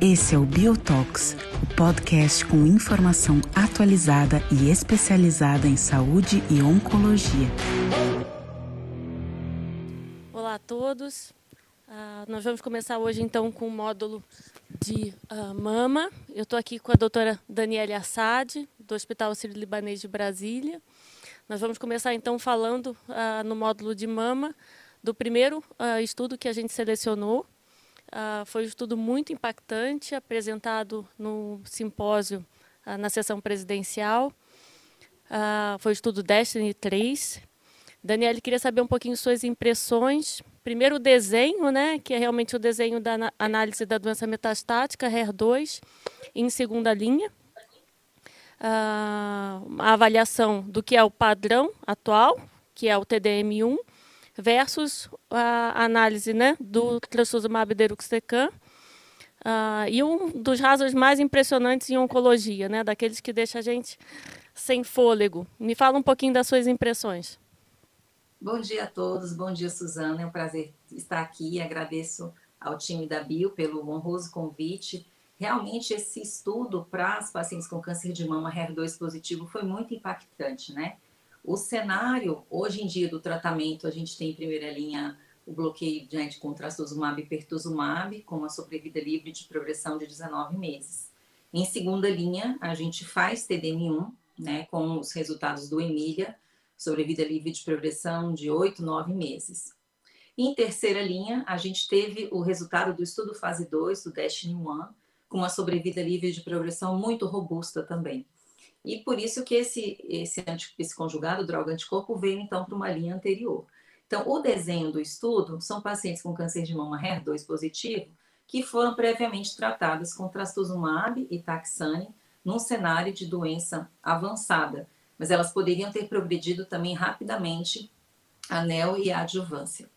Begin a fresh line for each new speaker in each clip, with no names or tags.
Esse é o Biotox, o podcast com informação atualizada e especializada em saúde e oncologia.
Olá a todos. Uh, nós vamos começar hoje então com o módulo de uh, mama. Eu estou aqui com a doutora Daniela Assad, do Hospital Sírio-Libanês de Brasília. Nós vamos começar então falando uh, no módulo de mama do primeiro estudo que a gente selecionou, Uh, foi um estudo muito impactante, apresentado no simpósio na sessão presidencial. Foi o estudo Destiny 3. Daniela, queria saber um pouquinho suas impressões. Primeiro o desenho, né, que é realmente o desenho da análise da doença metastática, HER2, em segunda linha. A avaliação do que é o padrão atual, que é o TDM1, versus a análise né, do trastuzumab deruxtecan. Uh, e um dos razões mais impressionantes em oncologia, né, daqueles que deixa a gente sem fôlego. Me fala um pouquinho das suas impressões.
Bom dia a todos, bom dia Suzana, é um prazer estar aqui, agradeço ao time da Bio pelo honroso convite. Realmente esse estudo para as pacientes com câncer de mama HER2 positivo foi muito impactante, né? O cenário, hoje em dia, do tratamento, a gente tem em primeira linha o bloqueio né, de contrastuzumab e pertuzumab, com uma sobrevida livre de progressão de 19 meses. Em segunda linha, a gente faz TDM1, né, com os resultados do Emília, sobrevida livre de progressão de 8, 9 meses. Em terceira linha, a gente teve o resultado do estudo fase 2 do Destiny 1, com uma sobrevida livre de progressão muito robusta também. E por isso que esse, esse, esse conjugado droga-anticorpo veio então para uma linha anterior. Então, o desenho do estudo são pacientes com câncer de mama HER2 positivo que foram previamente tratadas com trastuzumab e taxane num cenário de doença avançada, mas elas poderiam ter progredido também rapidamente a neo e a adjuvância.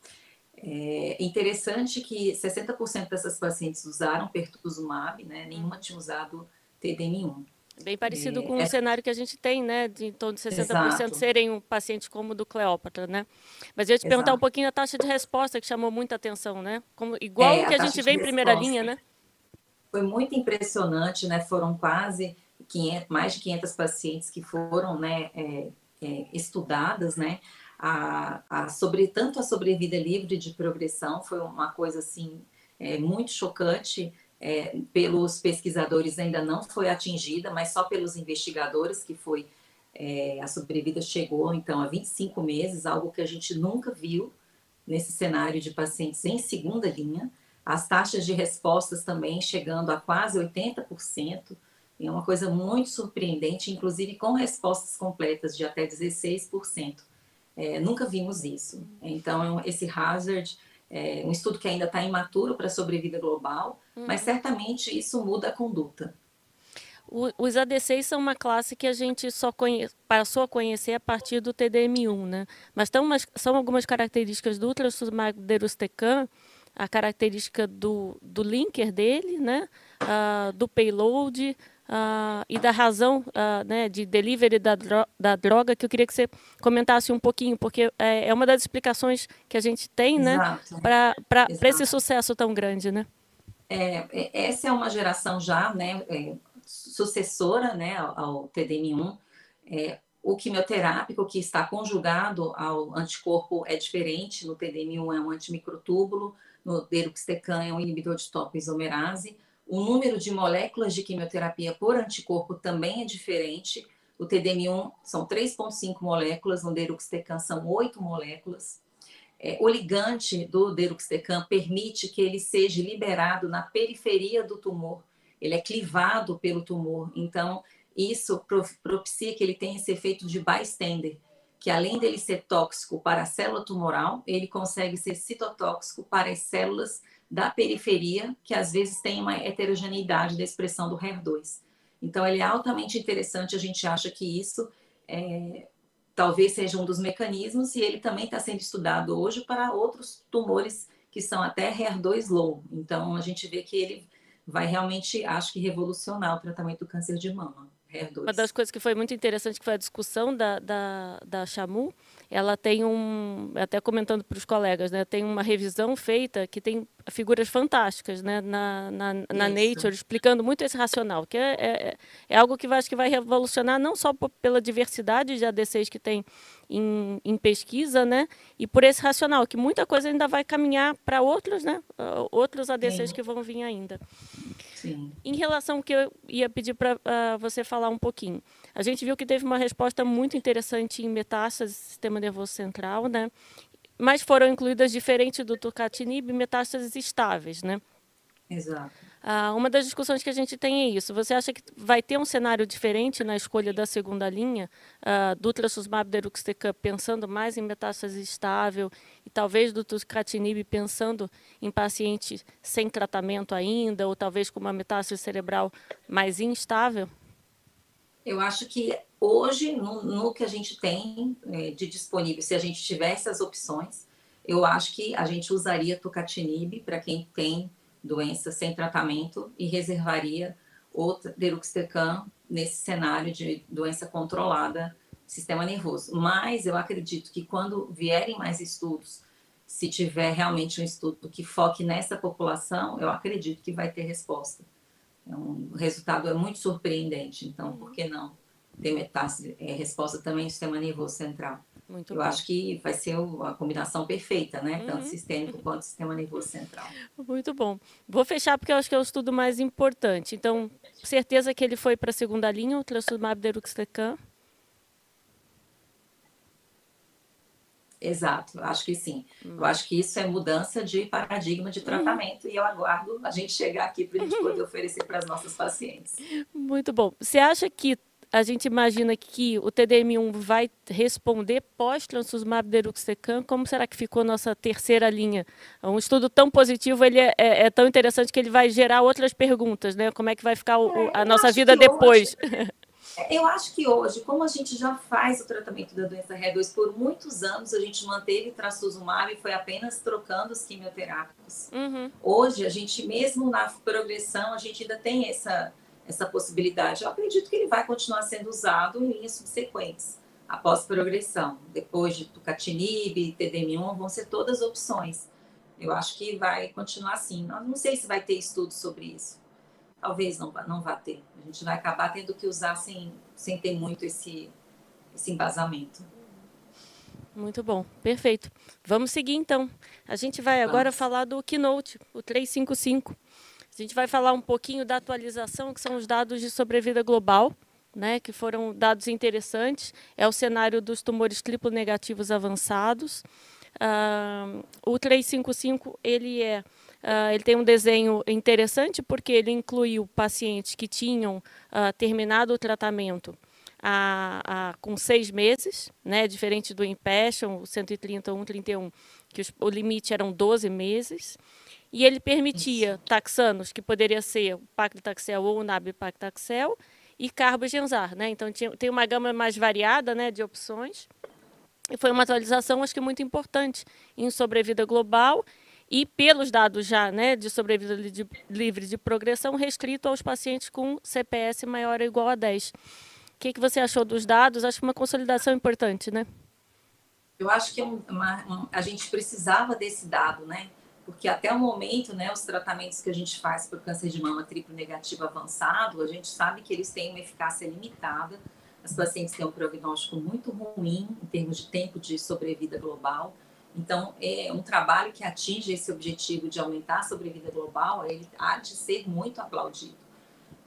É interessante que 60% dessas pacientes usaram pertuzumab, né? nenhuma tinha usado TDM1.
Bem parecido é, com é... o cenário que a gente tem, né? De em torno de 60% Exato. serem um paciente como o do Cleópatra, né? Mas eu ia te Exato. perguntar um pouquinho da taxa de resposta, que chamou muita atenção, né? Como, igual é, que a, a gente vê em primeira linha, né?
Foi muito impressionante, né? Foram quase 500, mais de 500 pacientes que foram, né? É, é, estudadas, né? A, a sobre tanto a sobrevida livre de progressão foi uma coisa assim é, muito chocante é, pelos pesquisadores ainda não foi atingida, mas só pelos investigadores que foi é, a sobrevida chegou então a 25 meses, algo que a gente nunca viu nesse cenário de pacientes em segunda linha. As taxas de respostas também chegando a quase 80%, é uma coisa muito surpreendente, inclusive com respostas completas de até 16%. É, nunca vimos isso. Então, esse hazard é um estudo que ainda está imaturo para a sobrevida global, uhum. mas certamente isso muda a conduta.
O, os ADCs são uma classe que a gente só conhe, passou a conhecer a partir do TDM1, né? Mas umas, são algumas características do ultrasomag deruxtecan, a característica do, do linker dele, né? Uh, do payload, uh, e da razão uh, né, de delivery da, dro da droga, que eu queria que você comentasse um pouquinho, porque é, é uma das explicações que a gente tem né, para esse sucesso tão grande. Né?
É, é, essa é uma geração já né, é, sucessora né, ao, ao TDM1. É, o quimioterápico que está conjugado ao anticorpo é diferente. No TDM1 é um antimicrotúbulo, no deruxtecan é um inibidor de topoisomerase. O número de moléculas de quimioterapia por anticorpo também é diferente. O TDM1 são 3,5 moléculas, no deruxtecan são 8 moléculas. É, o ligante do deruxtecan permite que ele seja liberado na periferia do tumor. Ele é clivado pelo tumor, então isso propicia que ele tenha esse efeito de bystander, que além dele ser tóxico para a célula tumoral, ele consegue ser citotóxico para as células da periferia, que às vezes tem uma heterogeneidade da expressão do HER2. Então, ele é altamente interessante, a gente acha que isso é, talvez seja um dos mecanismos, e ele também está sendo estudado hoje para outros tumores que são até HER2 low. Então, a gente vê que ele vai realmente, acho que, revolucionar o tratamento do câncer de mama, HER2.
Uma das coisas que foi muito interessante que foi a discussão da, da, da Chamu, ela tem um, até comentando para os colegas, né, tem uma revisão feita que tem figuras fantásticas né, na, na, na Nature, explicando muito esse racional, que é, é, é algo que vai, acho que vai revolucionar não só pela diversidade de ADCs que tem em, em, pesquisa, né, e por esse racional, que muita coisa ainda vai caminhar para outros, né, outros ADCs Sim. que vão vir ainda.
Sim.
Em relação ao que eu ia pedir para uh, você falar um pouquinho, a gente viu que teve uma resposta muito interessante em metástase do sistema nervoso central, né? Mas foram incluídas, diferente do tucatinib, metástases estáveis, né?
Exato.
Ah, uma das discussões que a gente tem é isso. Você acha que vai ter um cenário diferente na escolha da segunda linha ah, do trastuzumab deruxtecan, pensando mais em metástase estável e talvez do tucatinib pensando em paciente sem tratamento ainda ou talvez com uma metástase cerebral mais instável?
Eu acho que hoje, no, no que a gente tem é, de disponível, se a gente tivesse as opções, eu acho que a gente usaria tucatinib para quem tem doença sem tratamento e reservaria o deruxtecan nesse cenário de doença controlada sistema nervoso. Mas eu acredito que quando vierem mais estudos, se tiver realmente um estudo que foque nessa população, eu acredito que vai ter resposta. É um, o resultado é muito surpreendente, então por que não ter metástase? É, resposta também no sistema nervoso central.
Muito
eu
bom.
acho que vai ser a combinação perfeita, né? Tanto uhum. sistêmico quanto sistema nervoso central.
Muito bom. Vou fechar porque eu acho que é o estudo mais importante. Então, certeza que ele foi para a segunda linha, o trastuzumab deruxtecan.
Exato, acho que sim. Hum. Eu acho que isso é mudança de paradigma de uhum. tratamento uhum. e eu aguardo a gente chegar aqui para a gente poder oferecer para as nossas pacientes.
Muito bom. Você acha que a gente imagina que o TDM1 vai responder pós-transfusumab deruxtecan, como será que ficou nossa terceira linha? Um estudo tão positivo, ele é, é, é tão interessante que ele vai gerar outras perguntas, né? Como é que vai ficar o, é, a nossa vida depois?
Hoje, eu acho que hoje, como a gente já faz o tratamento da doença HER2 por muitos anos, a gente manteve trastuzumab e foi apenas trocando os quimioterápicos.
Uhum.
Hoje, a gente, mesmo na progressão, a gente ainda tem essa essa possibilidade. Eu acredito que ele vai continuar sendo usado em linhas subsequentes, após progressão. Depois de tucatinib, TDM1, vão ser todas opções. Eu acho que vai continuar assim. não sei se vai ter estudo sobre isso. Talvez não, não vá ter. A gente vai acabar tendo que usar sem, sem ter muito esse, esse embasamento.
Muito bom, perfeito. Vamos seguir então. A gente vai agora Vamos. falar do Keynote, o 355. A gente vai falar um pouquinho da atualização, que são os dados de sobrevida global, né, que foram dados interessantes. É o cenário dos tumores triplo negativos avançados. Uh, o 355 ele é Uh, ele tem um desenho interessante porque ele incluiu pacientes que tinham uh, terminado o tratamento a, a, com seis meses, né, diferente do Impassion, o 130, 131, que os, o limite eram 12 meses. E ele permitia Isso. taxanos, que poderia ser o paclitaxel ou o nab-paclitaxel, e carbogenzar, né? Então tinha, tem uma gama mais variada, né, de opções. E foi uma atualização, acho que muito importante em sobrevida global e pelos dados já, né, de sobrevida de, livre de progressão restrito aos pacientes com CPS maior ou igual a 10. O que, que você achou dos dados? Acho uma consolidação importante, né?
Eu acho que é uma, a gente precisava desse dado, né? porque até o momento, né, os tratamentos que a gente faz para o câncer de mama triplo negativo avançado, a gente sabe que eles têm uma eficácia limitada. As pacientes têm um prognóstico muito ruim em termos de tempo de sobrevida global. Então, é um trabalho que atinge esse objetivo de aumentar a sobrevida global, ele há de ser muito aplaudido.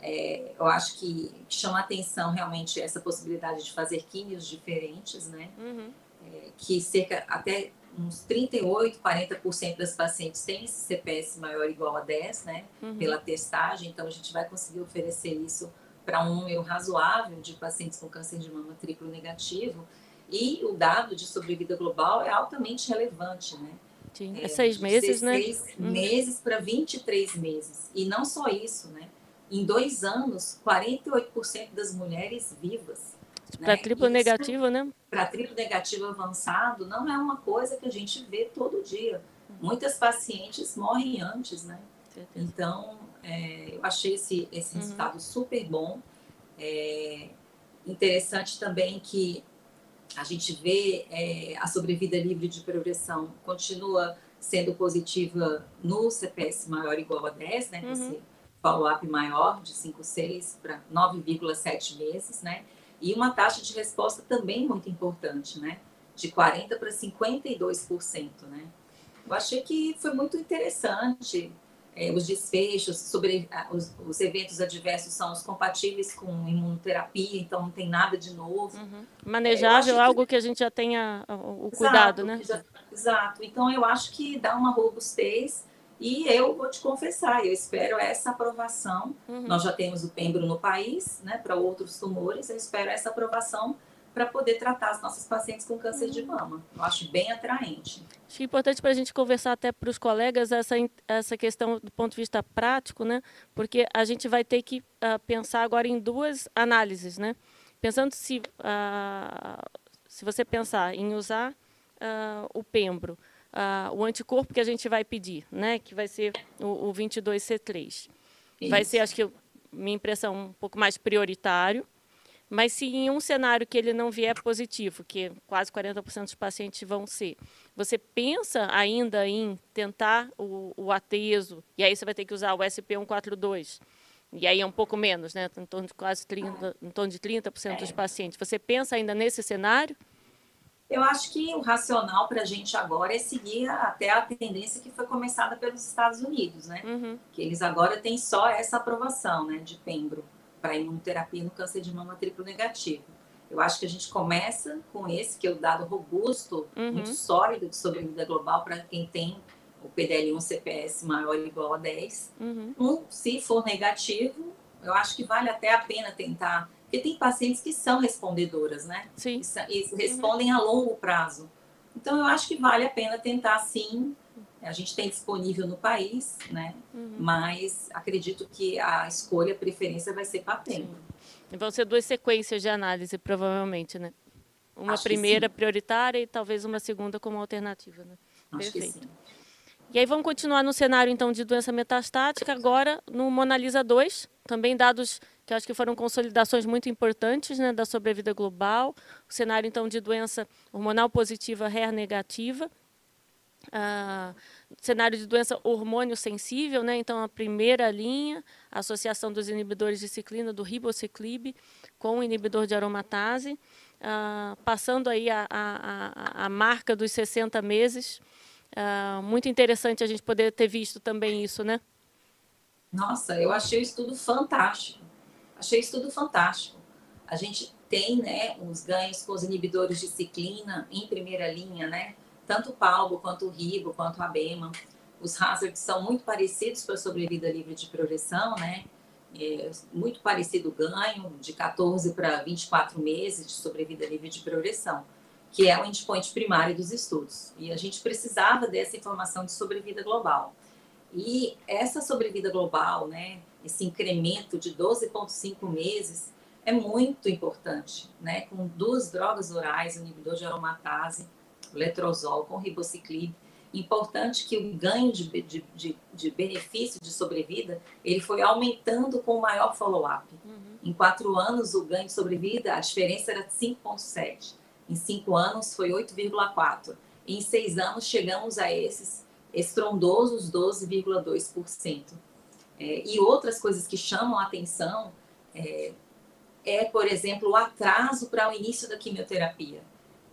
É, eu acho que, que chama atenção realmente essa possibilidade de fazer químios diferentes, né?
Uhum.
É, que cerca até uns 38, 40% das pacientes têm esse CPS maior ou igual a 10, né? Uhum. Pela testagem, então a gente vai conseguir oferecer isso para um número razoável de pacientes com câncer de mama triplo negativo. E o dado de sobrevida global é altamente relevante, né?
Sim, é, é seis meses, né?
Uhum. meses para 23 meses. E não só isso, né? Em dois anos, 48% das mulheres vivas
para né? triplo Isso, negativo, né?
Para triplo negativo avançado, não é uma coisa que a gente vê todo dia. Muitas pacientes morrem antes, né? Então, é, eu achei esse, esse uhum. resultado super bom. É interessante também que a gente vê é, a sobrevida livre de progressão continua sendo positiva no CPS maior ou igual a 10, né? Uhum. Esse follow-up maior de 5,6 para 9,7 meses, né? E uma taxa de resposta também muito importante, né? De 40% para 52%, né? Eu achei que foi muito interessante é, os desfechos sobre os, os, eventos adversos são os compatíveis com imunoterapia, então não tem nada de novo. Uhum.
Manejável, é, algo que... que... a gente já tenha o exato, cuidado, né?
Já, exato. Então eu acho que dá uma robustez e eu vou te confessar, eu espero essa aprovação. Uhum. Nós já temos o pembro no país, né, para outros tumores. Eu espero essa aprovação para poder tratar as nossas pacientes com câncer uhum. de mama. Eu acho bem atraente.
Acho importante para a gente conversar até para os colegas essa, essa questão do ponto de vista prático, né? Porque a gente vai ter que uh, pensar agora em duas análises, né? Pensando se, uh, se você pensar em usar uh, o pembro, o anticorpo que a gente vai pedir, né? Que vai ser o, o 22C3. Isso. Vai ser, acho que, minha impressão, um pouco mais prioritário. Mas se em um cenário que ele não vier positivo, que quase 40% dos pacientes vão ser, você pensa ainda em tentar o, o ateso, e aí você vai ter que usar o SP142, e aí é um pouco menos, né? em torno de quase 30%, em torno de 30% dos pacientes. Você pensa ainda nesse cenário?
Eu acho que o racional para a gente agora é seguir até a tendência que foi começada pelos Estados Unidos, né? Uhum. Que eles agora têm só essa aprovação, né, de Pembro para imunoterapia no câncer de mama triplo negativo. Eu acho que a gente começa com esse, que é o dado robusto, uhum. muito sólido de sobrevida global para quem tem o PDL1 CPS maior ou igual a 10. Uhum. Um, se for negativo, eu acho que vale até a pena tentar, porque tem pacientes que são respondedoras, né? Sim. E, e respondem uhum. a longo prazo. Então, eu acho que vale a pena tentar, sim, a gente tem disponível no país, né? Uhum. Mas acredito que a escolha, a preferência vai ser patente.
E vão ser duas sequências de análise, provavelmente, né? Uma Acho primeira prioritária e talvez uma segunda como alternativa, né?
Acho Perfeito.
E aí vamos continuar no cenário, então, de doença metastática, agora no Monalisa 2, também dados que acho que foram consolidações muito importantes né, da sobrevida global, o cenário, então, de doença hormonal positiva, HER negativa, ah, cenário de doença hormônio sensível, né? então a primeira linha, a associação dos inibidores de ciclina do ribociclib com o inibidor de aromatase, ah, passando aí a, a, a, marca dos 60 meses. Ah, muito interessante a gente poder ter visto também isso, né?
Nossa, eu achei o estudo fantástico. Achei o estudo fantástico. A gente tem né, os ganhos com os inibidores de ciclina em primeira linha, né? tanto o Palbo, quanto o Ribo, quanto a Bema. Os hazards são muito parecidos para a sobrevida livre de progressão, né? É muito parecido o ganho, de 14 para 24 meses de sobrevida livre de progressão, que é o endpoint primário dos estudos. E a gente precisava dessa informação de sobrevida global. E essa sobrevida global, né, esse incremento de 12,5 meses, é muito importante, né? Com duas drogas orais, inibidor de aromatase, letrozol com ribociclib. Importante que o ganho de, de, de, de benefício de sobrevida ele foi aumentando com o maior follow-up. Uhum. Em quatro anos, o ganho de sobrevida, a diferença era 5,7. Em cinco anos, foi 8,4. Em seis anos, chegamos a esses estrondosos 12,2%. É, e outras coisas que chamam a atenção é, é, por exemplo, o atraso para o início da quimioterapia.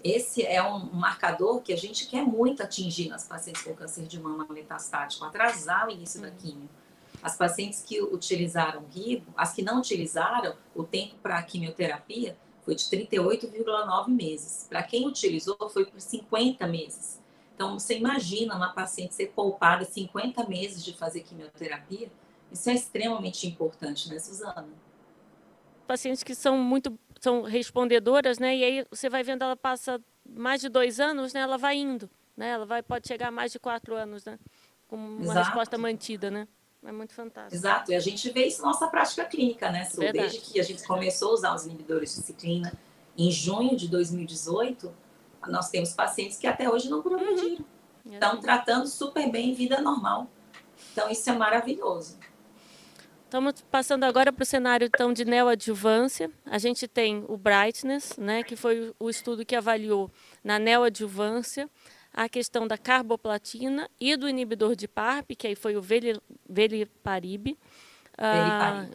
Esse é um marcador que a gente quer muito atingir nas pacientes com câncer de mama metastático, atrasar o início da quimio. As pacientes que utilizaram RIBO, as que não utilizaram, o tempo para a quimioterapia foi de 38,9 meses. Para quem utilizou, foi por 50 meses. Então, você imagina uma paciente ser poupada 50 meses de fazer quimioterapia? Isso é extremamente importante, né, Suzana?
Pacientes que são muito são respondedoras, né? E aí você vai vendo ela passa mais de dois anos, né? Ela vai indo, né? Ela vai pode chegar a mais de quatro anos, né? Com uma Exato. resposta mantida, né? É muito fantástico.
Exato, e a gente vê isso na nossa prática clínica, né, Su? Desde que a gente começou a usar os inibidores de ciclina em junho de 2018, nós temos pacientes que até hoje não progrediram. Uhum. Estão tratando super bem vida normal. Então, isso é maravilhoso.
Estamos passando agora para o cenário então de neoadjuvância. A gente tem o Brightness, né, que foi o estudo que avaliou na neoadjuvância a questão da carboplatina e do inibidor de PARP, que aí foi o veliparib. Ah,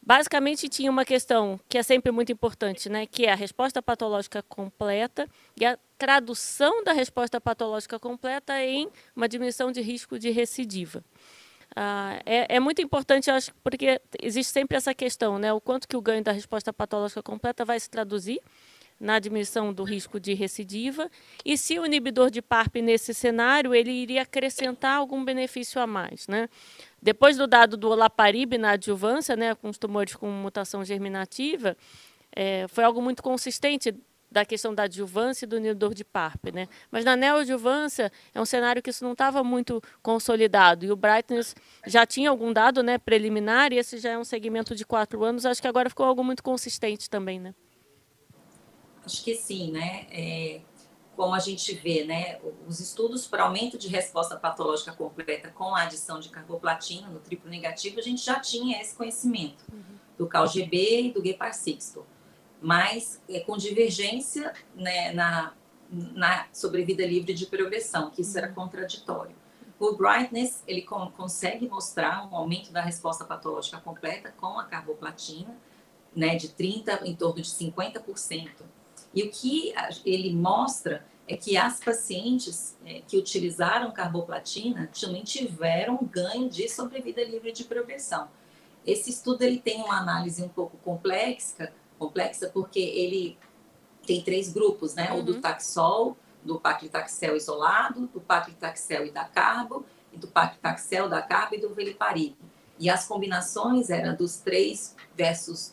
basicamente tinha uma questão que é sempre muito importante, né, que é a resposta patológica completa e a tradução da resposta patológica completa em uma diminuição de risco de recidiva. Ah, é, é, muito importante, acho, porque existe sempre essa questão, né? O quanto que o ganho da resposta patológica completa vai se traduzir na diminuição do risco de recidiva e se o inibidor de PARP nesse cenário ele iria acrescentar algum benefício a mais, né? Depois do dado do olaparib na adjuvância, né, com os tumores com mutação germinativa, é, foi algo muito consistente da questão da adjuvância e do inibidor de PARP, né? Mas na neoadjuvância é um cenário que isso não estava muito consolidado e o Brightness já tinha algum dado, né, preliminar e esse já é um segmento de quatro anos. Acho que agora ficou algo muito consistente também, né?
Acho que sim, né? É, como a gente vê, né, os estudos para aumento de resposta patológica completa com a adição de carboplatina no triplo negativo, a gente já tinha esse conhecimento uhum. do CalGB e do Gepar-Sixto mas é, com divergência né, na, na sobrevida livre de progressão, que isso era uhum. contraditório. O Brightness, ele com, consegue mostrar um aumento da resposta patológica completa com a carboplatina, né, de 30% em torno de 50%. E o que ele mostra é que as pacientes é, que utilizaram carboplatina também tiveram ganho de sobrevida livre de progressão. Esse estudo ele tem uma análise um pouco complexa, complexa porque ele tem três grupos, né? Uhum. O do uhum. taxol, do paclitaxel isolado, do paclitaxel e da carbo, e do paclitaxel, da carbo e do veliparib. E as combinações eram dos 3 versus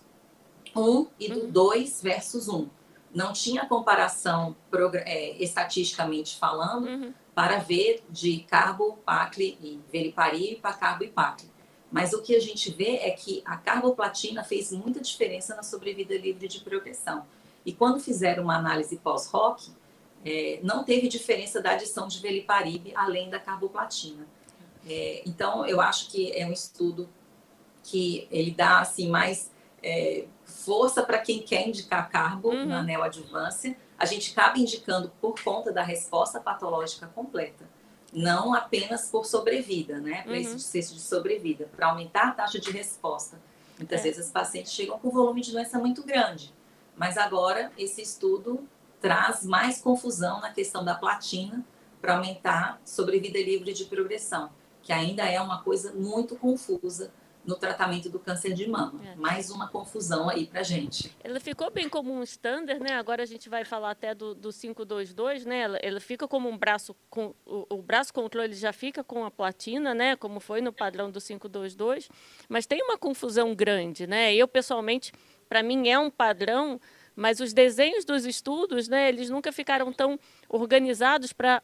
1 e do 2 uhum. versus 1. Não tinha comparação é, estatisticamente falando uhum. para ver de carbo, pacle e veliparib para carbo e pacle. Mas o que a gente vê é que a carboplatina fez muita diferença na sobrevida livre de progressão. E quando fizeram uma análise pós-ROC, é, não teve diferença da adição de veliparib além da carboplatina. É, então, eu acho que é um estudo que ele dá assim mais é, força para quem quer indicar carbo uhum. na neoadjuvância. A gente acaba indicando por conta da resposta patológica completa não apenas por sobrevida, né? Para uhum. esse desfecho de sobrevida, para aumentar a taxa de resposta. Muitas é. vezes os pacientes chegam com volume de doença muito grande, mas agora esse estudo traz mais confusão na questão da platina para aumentar sobrevida livre de progressão, que ainda é uma coisa muito confusa no tratamento do câncer de mama. É. Mais uma confusão aí para gente.
Ela ficou bem como um standard, né? Agora a gente vai falar até do, do 522, né? Ela, ela fica como um braço com o, o, braço controle já fica com a platina, né? Como foi no padrão do 522, mas tem uma confusão grande, né? Eu pessoalmente, para mim é um padrão, mas os desenhos dos estudos, né? Eles nunca ficaram tão organizados para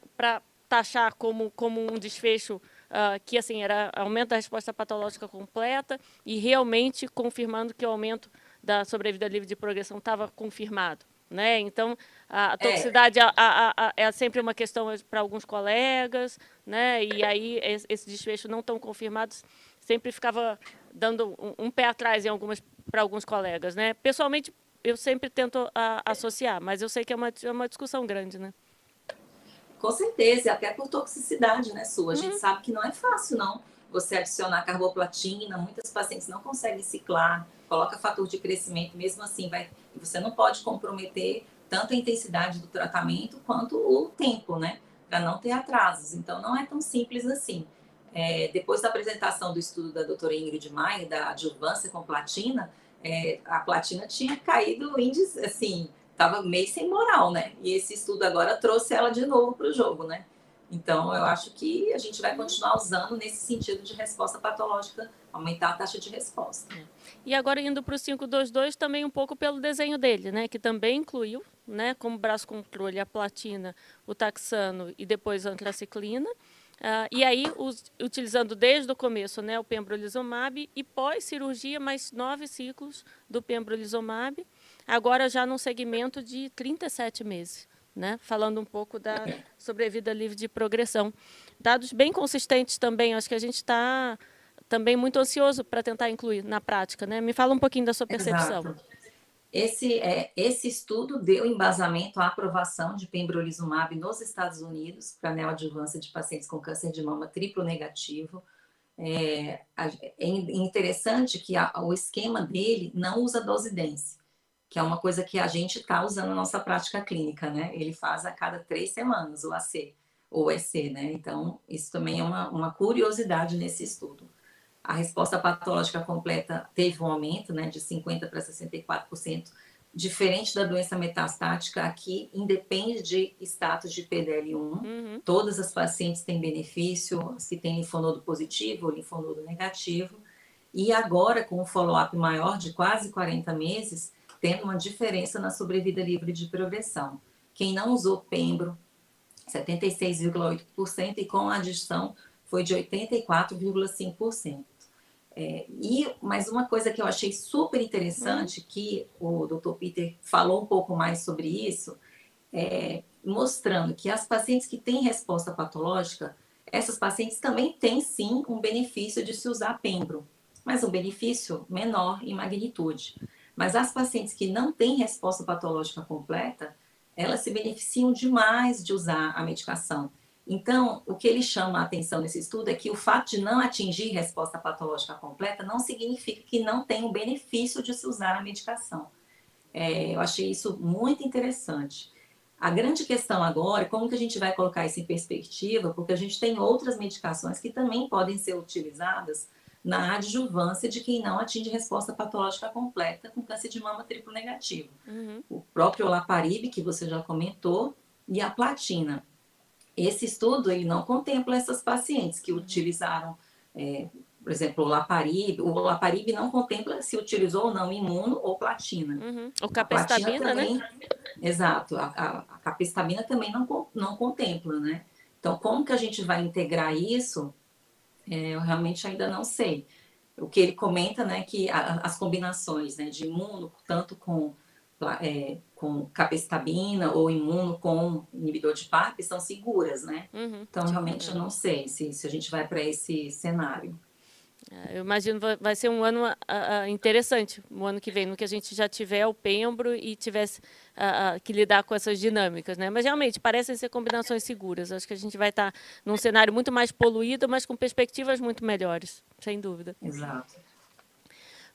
taxar como como um desfecho uh, que assim era aumento da resposta patológica completa e realmente confirmando que o aumento da sobrevida livre de progressão estava confirmado. Né? Então, a é. toxicidade é, a, a, a, é sempre uma questão para alguns colegas, né? e aí esse desfecho não tão confirmado sempre ficava dando um, um pé atrás em algumas para alguns colegas. Né? Pessoalmente, eu sempre tento associar, mas eu sei que é uma, é uma discussão grande. Né?
Com certeza, e até por toxicidade, né, sua? A gente uhum. sabe que não é fácil, não. Você adicionar carboplatina, muitas pacientes não conseguem ciclar, coloca fator de crescimento, mesmo assim, vai, você não pode comprometer tanto a intensidade do tratamento quanto o tempo, né? Para não ter atrasos. Então, não é tão simples assim. É, depois da apresentação do estudo da doutora Ingrid Maia, da adjuvância com platina, é, a platina tinha caído índice, assim, estava meio sem moral, né? E esse estudo agora trouxe ela de novo para o jogo, né? Então, eu acho que a gente vai continuar usando nesse sentido de resposta patológica, aumentar a taxa de resposta. É.
E agora, indo para o 522, também um pouco pelo desenho dele, né? Que também incluiu, né, como braço controle, a platina, o taxano e depois a antraciclina. Uh, e aí, os, utilizando desde o começo né, o pembrolizumab e pós-cirurgia, mais nove ciclos do pembrolizumab agora já num segmento de 37 meses. Né? Falando um pouco da sobrevida livre de progressão. Dados bem consistentes também, acho que a gente está também muito ansioso para tentar incluir na prática, né? Me fala um pouquinho da sua percepção.
Exato. Esse, é, esse estudo deu embasamento à aprovação de pembrolizumab nos Estados Unidos para neoadjuvância de pacientes com câncer de mama triplo negativo. É, é interessante que a, o esquema dele não usa dose dense, que é uma coisa que a gente está usando na nossa prática clínica, né? Ele faz a cada três semanas o AC ou EC, né? Então, isso também é uma, uma curiosidade nesse estudo. A resposta patológica completa teve um aumento, né, de 50% para 64%, diferente da doença metastática, aqui independe de status de PDL1. Uhum. Todas as pacientes têm benefício, as que têm linfonodo positivo ou linfonodo negativo. E agora, com um follow-up maior de quase 40 meses, tendo uma diferença na sobrevida livre de progressão. Quem não usou Pembro, 76,8%, e com a adição foi de 84,5%. É, e mais uma coisa que eu achei super interessante, uhum. que o Dr. Peter falou um pouco mais sobre isso, é, mostrando que as pacientes que têm resposta patológica, essas pacientes também têm sim um benefício de se usar pembro, mas um benefício menor em magnitude. Mas as pacientes que não têm resposta patológica completa, elas se beneficiam demais de usar a medicação. Então, o que ele chama a atenção nesse estudo é que o fato de não atingir resposta patológica completa não significa que não tem o benefício de se usar a medicação. É, eu achei isso muito interessante. A grande questão agora é como que a gente vai colocar isso em perspectiva, porque a gente tem outras medicações que também podem ser utilizadas na adjuvância de quem não atinge resposta patológica completa com câncer de mama triplo negativo. Uhum. O próprio olaparib, que você já comentou, e a platina. Esse estudo ele não contempla essas pacientes que utilizaram, é, por exemplo, o Laparib. O Laparib não contempla se utilizou ou não imuno ou platina.
Uhum. O capestabina, né?
Exato. A, a, a capestabina também não, não contempla, né? Então, como que a gente vai integrar isso? É, eu realmente ainda não sei. O que ele comenta, né, que a, as combinações né, de imuno, tanto com é, com capecitabina ou imuno com inibidor de PARP são seguras, né? Uhum, então, realmente, eu não sei se, se a gente vai para esse cenário.
É, eu imagino que vai ser um ano uh, interessante, o um ano que vem, no que a gente já tiver o pembro e tivesse que lidar com essas dinâmicas, né? Mas realmente parecem ser combinações seguras. Acho que a gente vai estar tá num cenário muito mais poluído, mas com perspectivas muito melhores, sem dúvida.
Exato.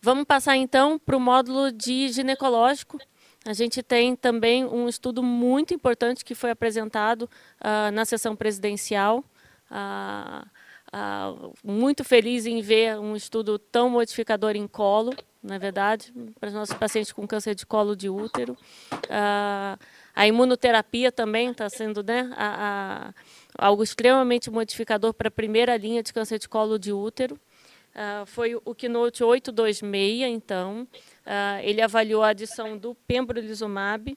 Vamos passar então para o módulo de ginecológico. A gente tem também um estudo muito importante que foi apresentado uh, na sessão presidencial. Uh, uh, muito feliz em ver um estudo tão modificador em colo, na é verdade, para os nossos pacientes com câncer de colo de útero. a imunoterapia também está sendo né, a, a, algo extremamente modificador para a primeira linha de câncer de colo de útero. Uh, foi o Keynote 826, então. Uh, ele avaliou a adição do pembrolizumab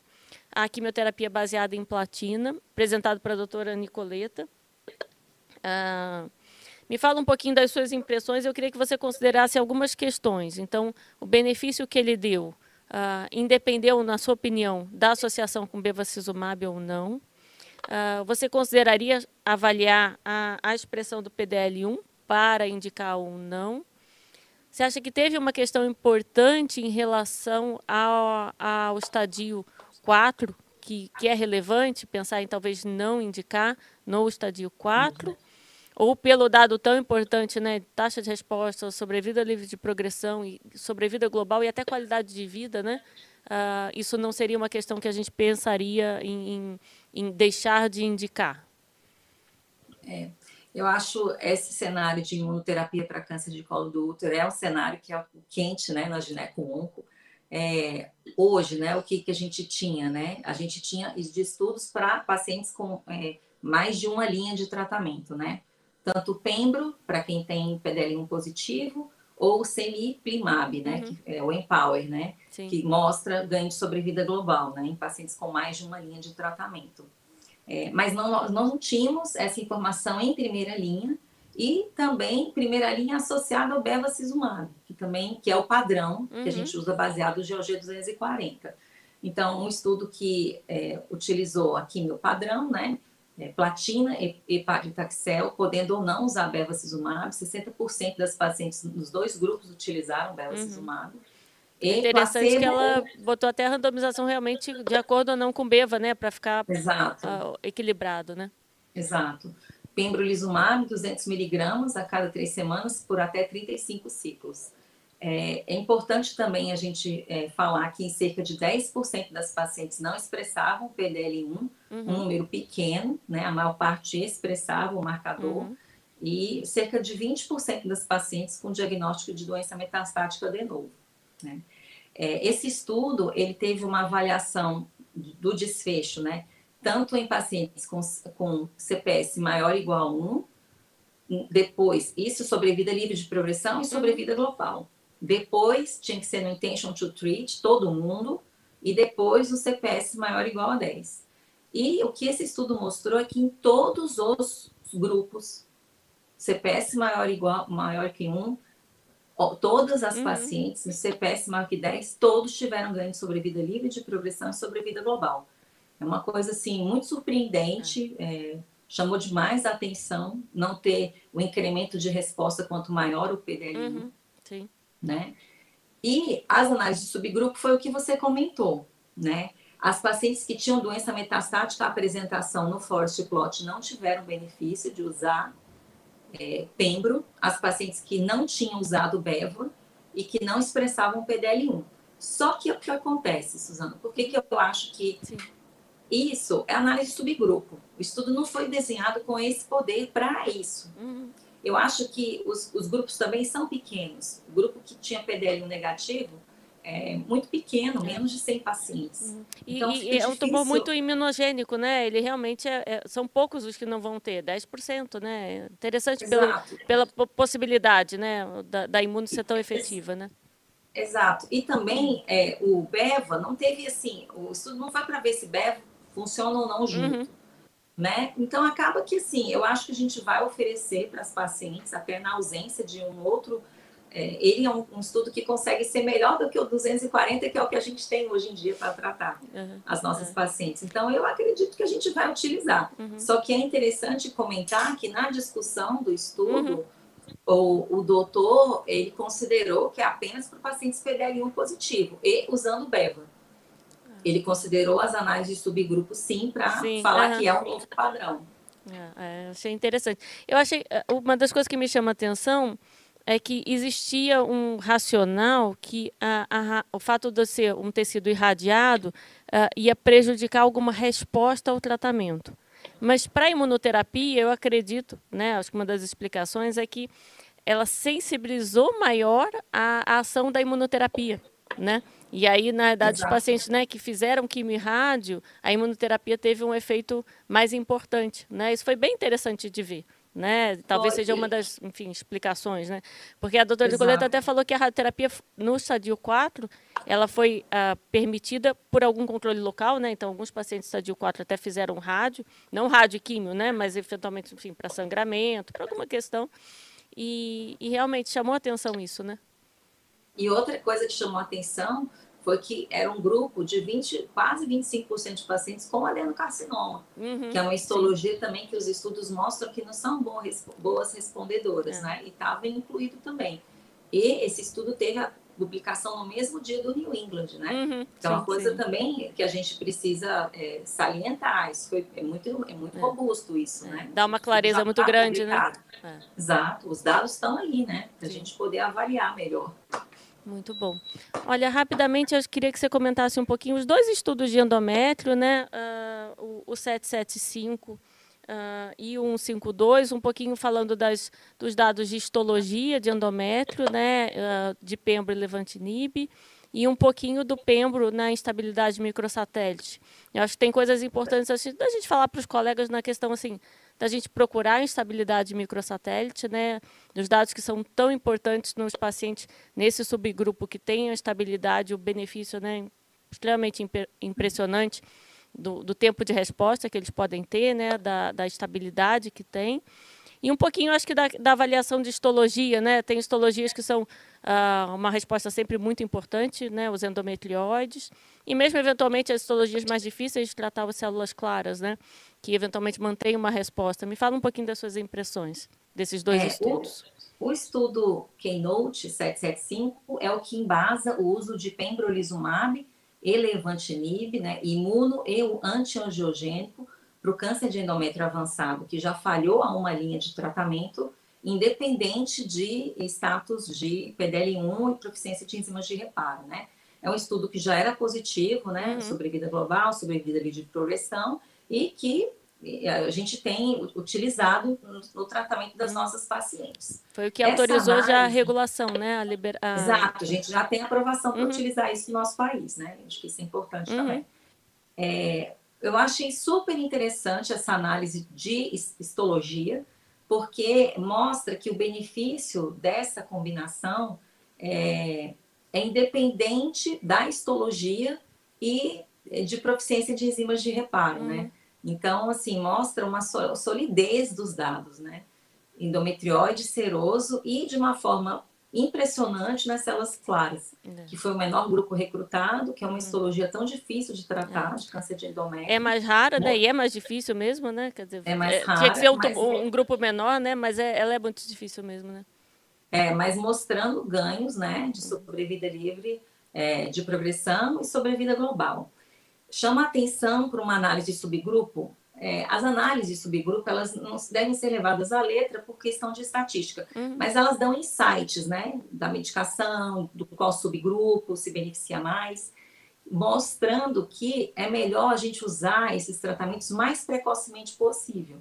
à quimioterapia baseada em platina, apresentado para a doutora Nicoleta. Uh, me fala um pouquinho das suas impressões. Eu queria que você considerasse algumas questões. Então, o benefício que ele deu uh, independeu, na sua opinião, da associação com bevacizumab ou não? Uh, você consideraria avaliar a, a expressão do PDL1 para indicar ou não. Você acha que teve uma questão importante em relação ao, ao estadio 4, que, que é relevante pensar em talvez não indicar no estadio 4? Ou pelo dado tão importante, né, taxa de resposta, sobrevida livre de progressão, e sobrevida global e até qualidade de vida, né? Uh, isso não seria uma questão que a gente pensaria em, em, em deixar de indicar?
É, eu acho esse cenário de imunoterapia para câncer de colo do útero é um cenário que é quente, né, na gineco-onco. É, hoje, né, o que, que a gente tinha, né? A gente tinha de estudos para pacientes com é, mais de uma linha de tratamento, né? Tanto Pembro, para quem tem PDL1 positivo, ou o Semiplimab, né? Uhum. Que é o Empower, né? Sim. Que mostra ganho de sobrevida global, né? Em pacientes com mais de uma linha de tratamento. É, mas não, não tínhamos essa informação em primeira linha e também primeira linha associada ao bevacizumab, que também que é o padrão uhum. que a uhum. gente usa baseado no GOG 240. Então, um estudo que é, utilizou a quimio padrão, né, é, platina e, e paclitaxel, podendo ou não usar bevacizumab. 60% das pacientes nos dois grupos utilizaram bevacizumab. Uhum.
É interessante placebo... que ela botou até a randomização realmente de acordo ou não com beva, né, para ficar uh, equilibrado, né?
Exato. Pembrolizumab, 200 miligramas a cada três semanas por até 35 ciclos. É, é importante também a gente é, falar que cerca de 10% das pacientes não expressavam PDL1, uhum. um número pequeno, né? A maior parte expressava o marcador. Uhum. E cerca de 20% das pacientes com diagnóstico de doença metastática de novo. Né? É, esse estudo, ele teve uma avaliação do desfecho, né? Tanto em pacientes com, com CPS maior ou igual a 1, depois, isso sobrevida livre de progressão e sobrevida global. Depois, tinha que ser no intention to treat, todo mundo, e depois o CPS maior ou igual a 10. E o que esse estudo mostrou é que em todos os grupos, CPS maior igual maior que 1, todas as uhum. pacientes no CPS maior que 10, todos tiveram ganho de sobrevida livre, de progressão e sobrevida global. É uma coisa, assim, muito surpreendente, é, chamou demais a atenção não ter o incremento de resposta quanto maior o PDL1, uhum. Né? E as análises de subgrupo foi o que você comentou, né? As pacientes que tinham doença metastática, a apresentação no Forest Plot não tiveram benefício de usar é, Pembro, as pacientes que não tinham usado Bevo e que não expressavam PDL1. Só que o que acontece, Suzana? Por que, que eu acho que Sim. isso é análise de subgrupo? O estudo não foi desenhado com esse poder para isso. Uhum. Eu acho que os, os, grupos também são pequenos. O grupo que tinha PDL1 negativo é, muito pequeno, é. menos de 100 pacientes. Uhum.
E, então, e é um tumor muito imunogênico, né? Ele realmente é, é, são poucos os que não vão ter, 10%, né? Interessante pelo, pela possibilidade, né, da, da imuno ser tão efetiva, né?
Exato. E também é, o BEVA não teve assim, o estudo não foi para ver se BEVA funciona ou não junto. Uhum. Né? Então acaba que assim, eu acho que a gente vai oferecer para as pacientes, até na ausência de um outro é, ele é um, um, estudo que consegue ser melhor do que o 240, que é o que a gente tem hoje em dia para tratar uhum, as nossas uhum. pacientes. Então, eu acredito que a gente vai utilizar. Uhum. Só que é interessante comentar que na discussão do estudo, uhum. o, o doutor, ele considerou que é apenas para pacientes PDL1 positivo e usando BEVA. Ele considerou as análises de subgrupo, sim, para falar que é um novo padrão.
É, é, achei interessante. Eu achei, é, uma das coisas que me chama a atenção é que existia um racional que a, a, o fato de ser um tecido irradiado uh, ia prejudicar alguma resposta ao tratamento. Mas para a imunoterapia, eu acredito, né, acho que uma das explicações é que ela sensibilizou maior a, a ação da imunoterapia, né? E aí, na idade dos pacientes né, que fizeram quimio rádio, a imunoterapia teve um efeito mais importante, né? Isso foi bem interessante de ver né? Talvez Pode. seja uma das, enfim, explicações, né? Porque a doutora Nicoleta até falou que a radioterapia no estadio 4, ela foi uh, permitida por algum controle local, né? Então, alguns pacientes estadio 4 até fizeram rádio, não rádio e químio, né? Mas, eventualmente, enfim, para sangramento, para alguma questão. E, e realmente chamou atenção isso, né?
E outra coisa que chamou atenção foi que era um grupo de 20, quase 25% de pacientes com adenocarcinoma, uhum, que é uma histologia sim. também que os estudos mostram que não são boas, boas respondedoras, é. né? E estava incluído também. E esse estudo teve a publicação no mesmo dia do New England, né? Uhum, então, é uma coisa sim. também que a gente precisa é, salientar. Isso foi, é muito, é muito é. robusto isso, né?
Dá uma clareza muito tá grande, né?
É. Exato. Os dados estão aí, né? Para a gente poder avaliar melhor.
Muito bom. Olha, rapidamente, eu queria que você comentasse um pouquinho os dois estudos de endométrio, né? Uh, o, o 775 uh, e o 152, um pouquinho falando das, dos dados de histologia de endométrio, né? Uh, de Pembro e Levantinib, e um pouquinho do Pembro na instabilidade microsatélite. Eu acho que tem coisas importantes assim, da gente falar para os colegas na questão assim da gente procurar a instabilidade microsatélite, né, dos dados que são tão importantes nos pacientes nesse subgrupo que tem a estabilidade, o benefício né, extremamente impressionante do, do, tempo de resposta que eles podem ter, né, da, da estabilidade que tem. E um pouquinho, acho que, da, da avaliação de histologia, né? Tem histologias que são uh, uma resposta sempre muito importante, né? Os endometrióides. E mesmo, eventualmente, as histologias mais difíceis de tratar as células claras, né? Que, eventualmente, mantêm uma resposta. Me fala um pouquinho das suas impressões desses dois é, estudos.
O, o estudo Keynote 775 é o que embasa o uso de pembrolizumab e levantinib, né? Imuno e o antiangiogênico para o câncer de endométrio avançado, que já falhou a uma linha de tratamento, independente de status de PDL1 e proficiência de enzimas de reparo, né? É um estudo que já era positivo, né? Uhum. Sobrevida global, sobrevida de progressão, e que a gente tem utilizado no, tratamento das uhum. nossas pacientes.
Foi o que autorizou análise, já a regulação, né? A liber...
A... Exato, a gente já tem aprovação para uhum. utilizar isso no nosso país, né? Acho que isso é importante uhum. também. É, eu achei super interessante essa análise de histologia, porque mostra que o benefício dessa combinação é, é independente da histologia e de proficiência de enzimas de reparo, né? uhum. né? Então, assim, mostra uma solidez dos dados, né? Endometrióide seroso e de uma forma impressionante nas células claras, é. que foi o menor grupo recrutado, que é uma uhum. histologia tão difícil de tratar, é. de câncer de endométrio.
É mais rara, né? E é mais difícil mesmo, né?
Quer dizer, é mais rara.
Tinha que ser um, mas... um, grupo menor, né? Mas é, ela é muito difícil mesmo, né?
É, mas mostrando ganhos, né? De uhum. sobrevida livre, é, de progressão e sobrevida global. Chama atenção para uma análise de subgrupo é, as análises de subgrupo elas não devem ser levadas à letra por questão de estatística, uhum. mas elas dão insights, né, da medicação, do qual subgrupo se beneficia mais, mostrando que é melhor a gente usar esses tratamentos mais precocemente possível.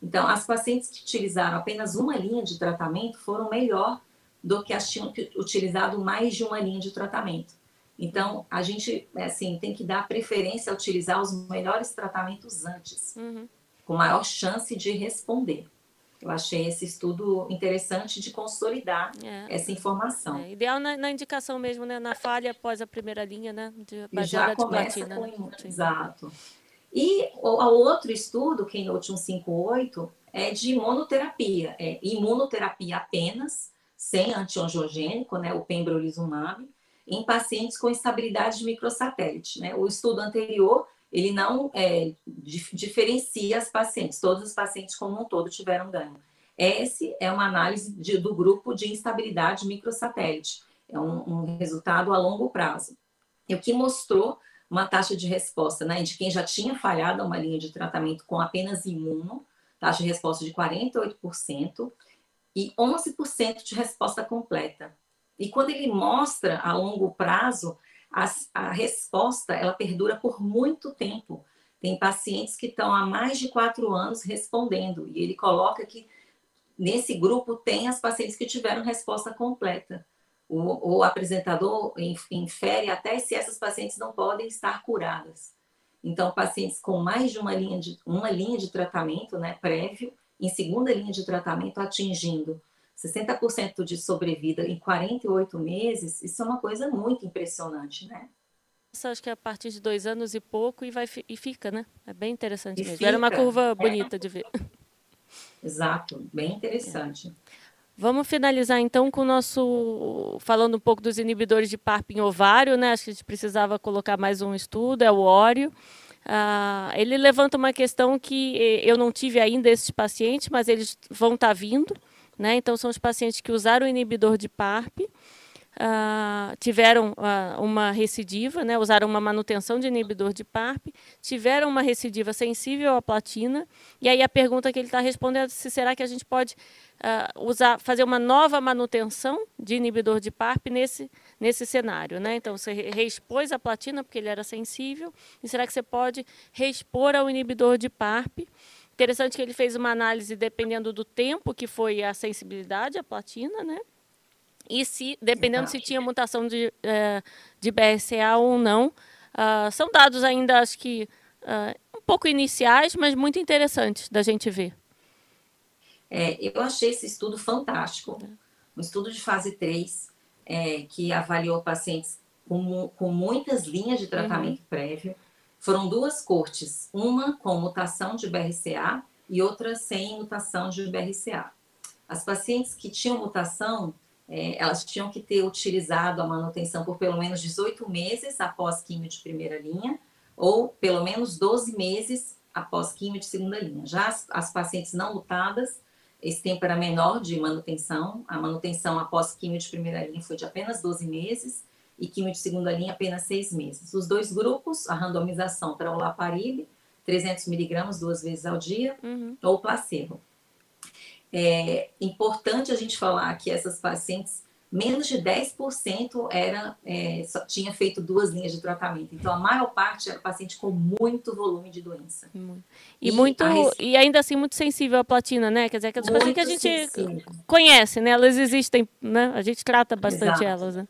Então, as pacientes que utilizaram apenas uma linha de tratamento foram melhor do que as que tinham utilizado mais de uma linha de tratamento. Então, a gente assim, tem que dar preferência a utilizar os melhores tratamentos antes, uhum. com maior chance de responder. Eu achei esse estudo interessante de consolidar é. essa informação. É,
ideal na, na, indicação mesmo, né? na falha após a primeira linha, né?
De, já começa platina. Com... Né? Exato. E o, o outro estudo, Keynote 158, é de imunoterapia. É imunoterapia apenas, sem antiangiogênico, né? o pembrolizumab em pacientes com instabilidade de microsatélite. Né? O estudo anterior, ele não é, dif diferencia as pacientes, todos os pacientes como um todo tiveram ganho. Esse é uma análise de, do grupo de instabilidade microsatélite, é um, um, resultado a longo prazo. E o que mostrou uma taxa de resposta né, de quem já tinha falhado uma linha de tratamento com apenas imuno, taxa de resposta de 48%, e 11% de resposta completa. E quando ele mostra a longo prazo, a, a resposta ela perdura por muito tempo. Tem pacientes que estão há mais de quatro anos respondendo, e ele coloca que nesse grupo tem as pacientes que tiveram resposta completa. O, o apresentador infere até se essas pacientes não podem estar curadas. Então, pacientes com mais de uma linha de, uma linha de tratamento né, prévio, em segunda linha de tratamento, atingindo 60% de sobrevida em 48 meses, isso é uma coisa muito impressionante, né?
Isso acho que é a partir de dois anos e pouco e, vai, e fica, né? É bem interessante e mesmo. Fica, Era uma curva é. bonita é. de ver.
Exato, bem interessante. É.
Vamos finalizar então com o nosso. falando um pouco dos inibidores de PARP em ovário, né? Acho que a gente precisava colocar mais um estudo, é o óleo. Ah, ele levanta uma questão que eh, eu não tive ainda esses pacientes, mas eles vão estar tá vindo. Né? Então, são os pacientes que usaram o inibidor de PARP, uh, tiveram uh, uma recidiva, né? usaram uma manutenção de inibidor de PARP, tiveram uma recidiva sensível à platina, e aí a pergunta que ele está respondendo é se será que a gente pode uh, usar, fazer uma nova manutenção de inibidor de PARP nesse, nesse cenário. Né? Então, você reexpôs a platina porque ele era sensível, e será que você pode reexpor ao inibidor de PARP? Interessante que ele fez uma análise dependendo do tempo que foi a sensibilidade à platina, né? E se, dependendo se tinha mutação de, é, de BRCA ou não. Uh, são dados ainda, acho que, uh, um pouco iniciais, mas muito interessantes da gente ver.
É, eu achei esse estudo fantástico. Um estudo de fase 3, é, que avaliou pacientes com, com muitas linhas de tratamento uhum. prévio foram duas cortes, uma com mutação de BRCA e outras sem mutação de BRCA. As pacientes que tinham mutação, é, elas tinham que ter utilizado a manutenção por pelo menos 18 meses após quimio de primeira linha, ou pelo menos 12 meses após quimio de segunda linha. Já as, as pacientes não lutadas, esse tempo era menor de manutenção, a manutenção após quimio de primeira linha foi de apenas 12 meses, e quimio de segunda linha apenas 6 meses. Os dois grupos, a randomização para o Laparib, 300 miligramas duas vezes ao dia, uhum. ou placebo. É importante a gente falar que essas pacientes, menos de 10% era, é, só, tinha feito duas linhas de tratamento. Então, a maior parte era paciente com muito volume de doença.
E, e muito e ainda assim muito sensível à platina, né? Quer dizer, aquelas pacientes que a gente sensível. conhece, né? Elas existem, né? A gente trata bastante Exato. elas, né?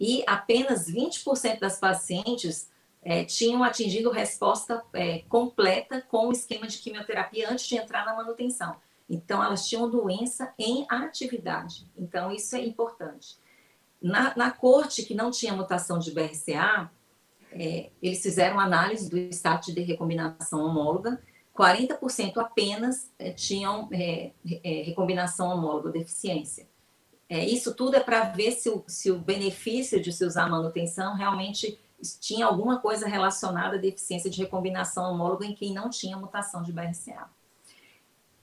E apenas 20% das pacientes é, tinham atingido resposta é, completa com o esquema de quimioterapia antes de entrar na manutenção. Então, elas tinham doença em atividade. Então, isso é importante. Na, na corte que não tinha mutação de BRCA, é, eles fizeram análise do status de recombinação homóloga. 40% apenas é, tinham é, é, recombinação homóloga, deficiência. É, isso tudo é para ver se o, se o benefício de se usar manutenção realmente tinha alguma coisa relacionada à deficiência de recombinação homóloga em quem não tinha mutação de BRCA.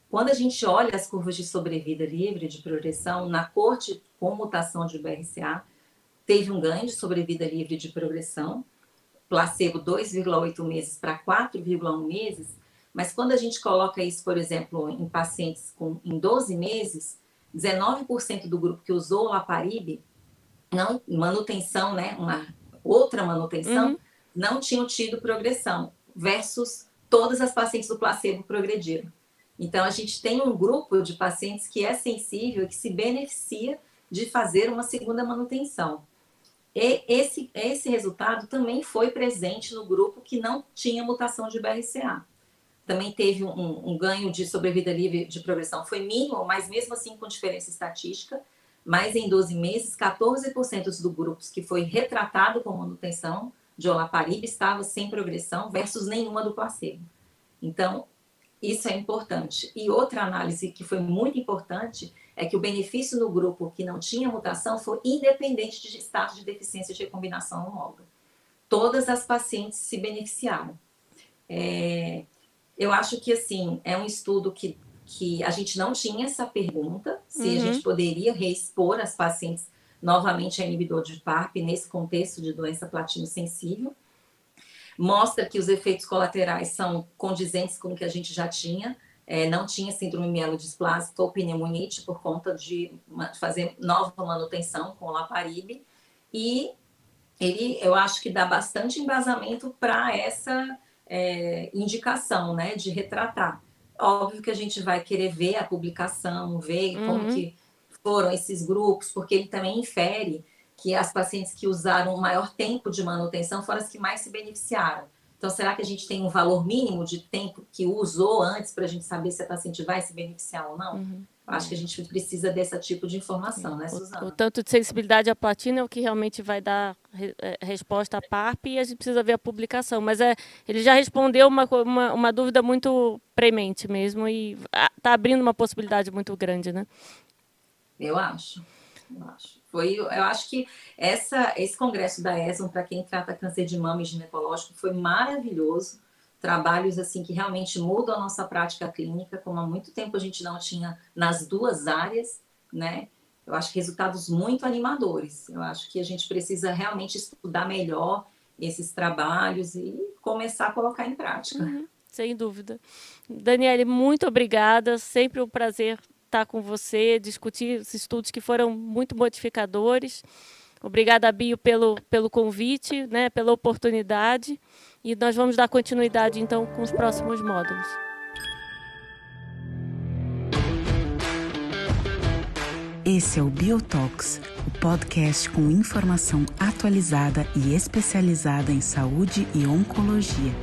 Quando a gente olha as curvas de sobrevida livre de progressão, na corte com mutação de BRCA, teve um ganho de sobrevida livre de progressão, placebo 2,8 meses para 4,1 meses, mas quando a gente coloca isso, por exemplo, em pacientes com, em 12 meses, 19% do grupo que usou o Laparib, não, manutenção, né, uma outra manutenção, uhum. não tinham tido progressão, versus todas as pacientes do placebo progrediram. Então, a gente tem um grupo de pacientes que é sensível e que se beneficia de fazer uma segunda manutenção. E esse, esse resultado também foi presente no grupo que não tinha mutação de BRCA. Também teve um, um ganho de sobrevida livre de progressão, foi mínimo, mas mesmo assim com diferença estatística. Mas em 12 meses, 14% do grupos que foi retratado com manutenção de olaparib estava sem progressão versus nenhuma do placebo. Então, isso é importante. E outra análise que foi muito importante é que o benefício no grupo que não tinha mutação foi independente de status de deficiência de recombinação homóloga. Todas as pacientes se beneficiaram. É, eu acho que, assim, é um estudo que, que a gente não tinha essa pergunta, se uhum. a gente poderia reexpor as pacientes novamente a inibidor de PARP nesse contexto de doença platino sensível mostra que os efeitos colaterais são condizentes com o que a gente já tinha. É, não tinha síndrome mielodisplásica ou pneumonite por conta de fazer nova manutenção com o Laparib. E ele, eu acho que dá bastante embasamento para essa é, indicação, né, de retratar. Óbvio que a gente vai querer ver a publicação, ver uhum. como que foram esses grupos, porque ele também infere que as pacientes que usaram o maior tempo de manutenção foram as que mais se beneficiaram. Então, será que a gente tem um valor mínimo de tempo que usou antes para a gente saber se a paciente vai se beneficiar ou não? Uhum. Acho que a gente precisa desse tipo de informação, né, Suzana?
O, o, tanto de sensibilidade à platina é o que realmente vai dar re, é, resposta à PARP e a gente precisa ver a publicação. Mas é, ele já respondeu uma, uma, uma dúvida muito premente mesmo e está abrindo uma possibilidade muito grande, né?
Eu acho, eu acho. Foi, eu acho que essa, esse congresso da ESM, para quem trata câncer de mama e ginecológico, foi maravilhoso. Trabalhos assim que realmente mudam a nossa prática clínica, como há muito tempo a gente não tinha nas duas áreas, né? Eu acho que resultados muito animadores. Eu acho que a gente precisa realmente estudar melhor esses trabalhos e começar a colocar em prática. Uhum,
sem dúvida. Daniele, muito obrigada. Sempre um prazer estar com você, discutir esses estudos que foram muito modificadores. Obrigada, Bio, pelo, pelo convite, né, pela oportunidade. E nós vamos dar continuidade, então, com os próximos módulos.
Esse é o Biotox, o podcast com informação atualizada e especializada em saúde e oncologia.